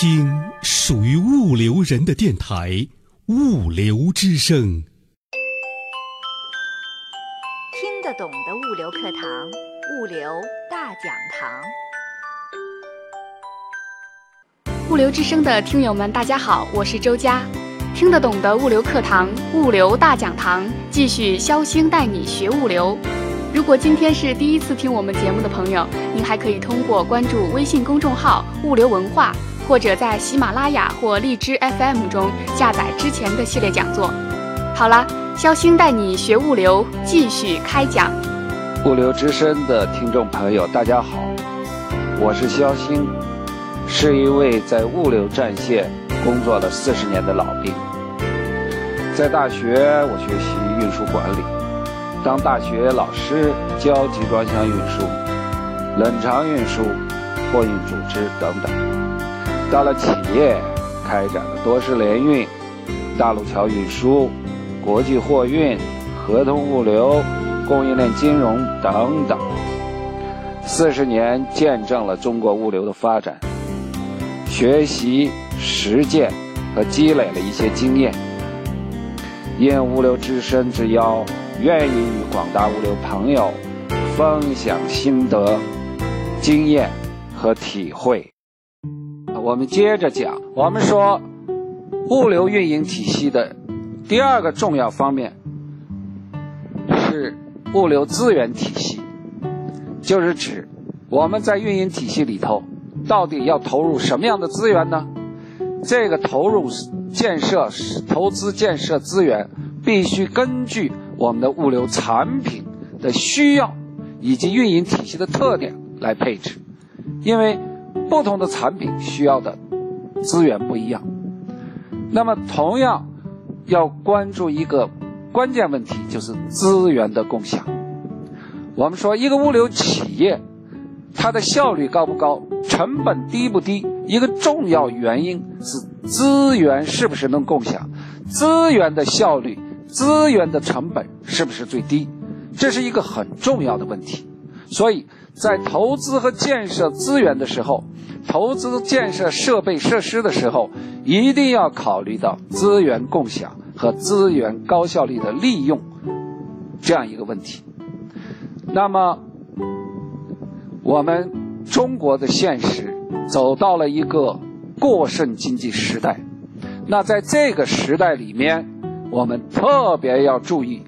听属于物流人的电台《物流之声》。听得懂的物流课堂，物流大讲堂。物流之声的听友们，大家好，我是周佳。听得懂的物流课堂，物流大讲堂，继续肖星带你学物流。如果今天是第一次听我们节目的朋友，您还可以通过关注微信公众号“物流文化”，或者在喜马拉雅或荔枝 FM 中下载之前的系列讲座。好了，肖星带你学物流，继续开讲。物流之声的听众朋友，大家好，我是肖星，是一位在物流战线工作了四十年的老兵。在大学，我学习运输管理。当大学老师教集装箱运输、冷藏运输、货运组织等等；到了企业，开展了多式联运、大陆桥运输、国际货运、合同物流、供应链金融等等。四十年见证了中国物流的发展，学习、实践和积累了一些经验。应物流之声之邀。愿意与广大物流朋友分享心得、经验和体会。我们接着讲，我们说物流运营体系的第二个重要方面是物流资源体系，就是指我们在运营体系里头到底要投入什么样的资源呢？这个投入建设、投资建设资源必须根据。我们的物流产品的需要以及运营体系的特点来配置，因为不同的产品需要的资源不一样。那么，同样要关注一个关键问题，就是资源的共享。我们说，一个物流企业它的效率高不高，成本低不低，一个重要原因是资源是不是能共享，资源的效率。资源的成本是不是最低？这是一个很重要的问题。所以在投资和建设资源的时候，投资建设设备设施的时候，一定要考虑到资源共享和资源高效率的利用这样一个问题。那么，我们中国的现实走到了一个过剩经济时代。那在这个时代里面，我们特别要注意，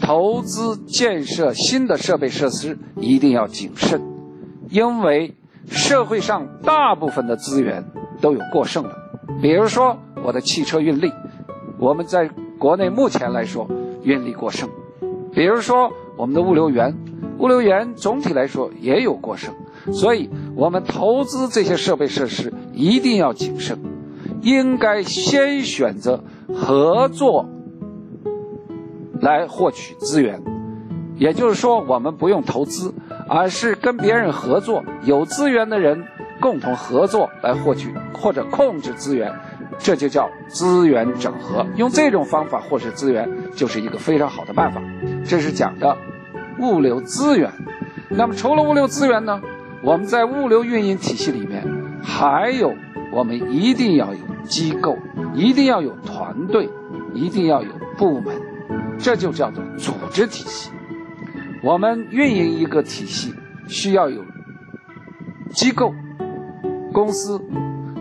投资建设新的设备设施一定要谨慎，因为社会上大部分的资源都有过剩了。比如说我的汽车运力，我们在国内目前来说运力过剩；比如说我们的物流园，物流园总体来说也有过剩。所以，我们投资这些设备设施一定要谨慎，应该先选择。合作来获取资源，也就是说，我们不用投资，而是跟别人合作，有资源的人共同合作来获取或者控制资源，这就叫资源整合。用这种方法获取资源，就是一个非常好的办法。这是讲的物流资源。那么，除了物流资源呢？我们在物流运营体系里面，还有我们一定要有机构。一定要有团队，一定要有部门，这就叫做组织体系。我们运营一个体系，需要有机构、公司，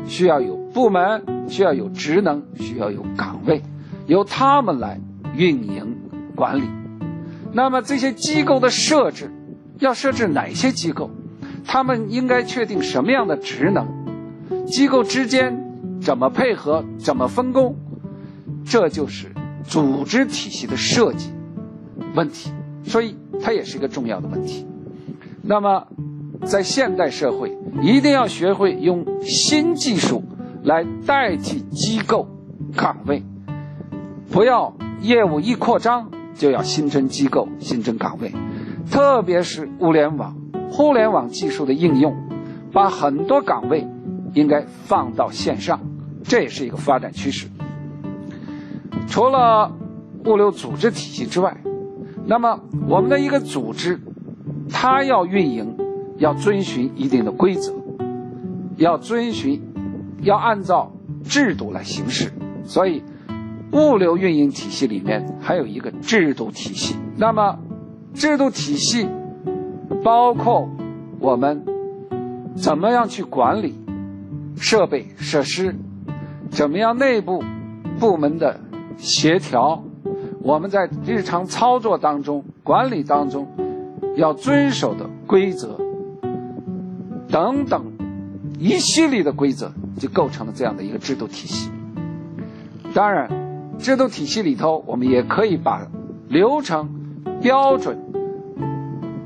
需要有部门，需要有职能，需要有岗位，由他们来运营管理。那么这些机构的设置，要设置哪些机构？他们应该确定什么样的职能？机构之间。怎么配合？怎么分工？这就是组织体系的设计问题，所以它也是一个重要的问题。那么，在现代社会，一定要学会用新技术来代替机构岗位，不要业务一扩张就要新增机构、新增岗位。特别是物联网、互联网技术的应用，把很多岗位。应该放到线上，这也是一个发展趋势。除了物流组织体系之外，那么我们的一个组织，它要运营，要遵循一定的规则，要遵循要按照制度来行事，所以物流运营体系里面还有一个制度体系。那么，制度体系包括我们怎么样去管理设备设施，怎么样内部部门的协调，我们在日常操作当中、管理当中要遵守的规则等等。一系列的规则就构成了这样的一个制度体系。当然，制度体系里头，我们也可以把流程、标准、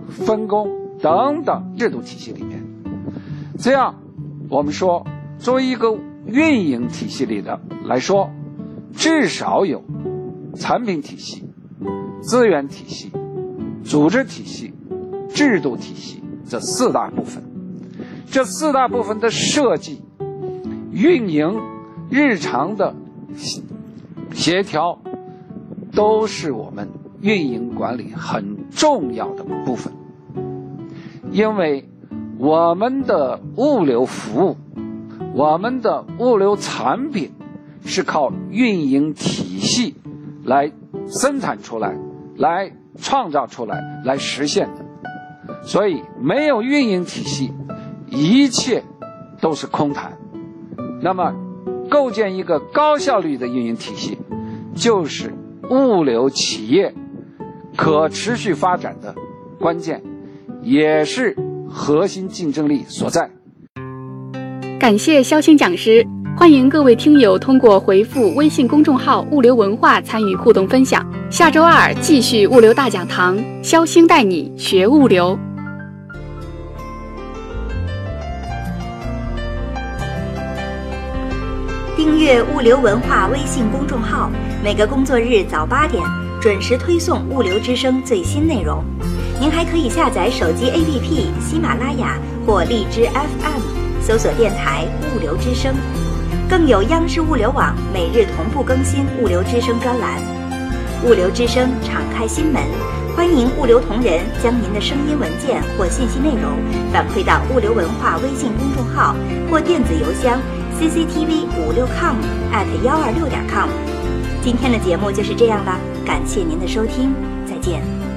分工等等制度体系里面。这样，我们说，作为一个运营体系里的来说，至少有产品体系、资源体系、组织体系、制度体系这四大部分。这四大部分的设计、运营、日常的协调，都是我们运营管理很重要的部分。因为我们的物流服务、我们的物流产品是靠运营体系来生产出来、来创造出来、来实现的，所以没有运营体系。一切都是空谈。那么，构建一个高效率的运营体系，就是物流企业可持续发展的关键，也是核心竞争力所在。感谢肖青讲师，欢迎各位听友通过回复微信公众号“物流文化”参与互动分享。下周二继续物流大讲堂，肖星带你学物流。订阅物流文化微信公众号，每个工作日早八点准时推送物流之声最新内容。您还可以下载手机 APP 喜马拉雅或荔枝 FM，搜索电台物流之声。更有央视物流网每日同步更新物流之声专栏。物流之声敞开心门，欢迎物流同仁将您的声音文件或信息内容反馈到物流文化微信公众号或电子邮箱。cctv 五六 com at 幺二六点 com，今天的节目就是这样了，感谢您的收听，再见。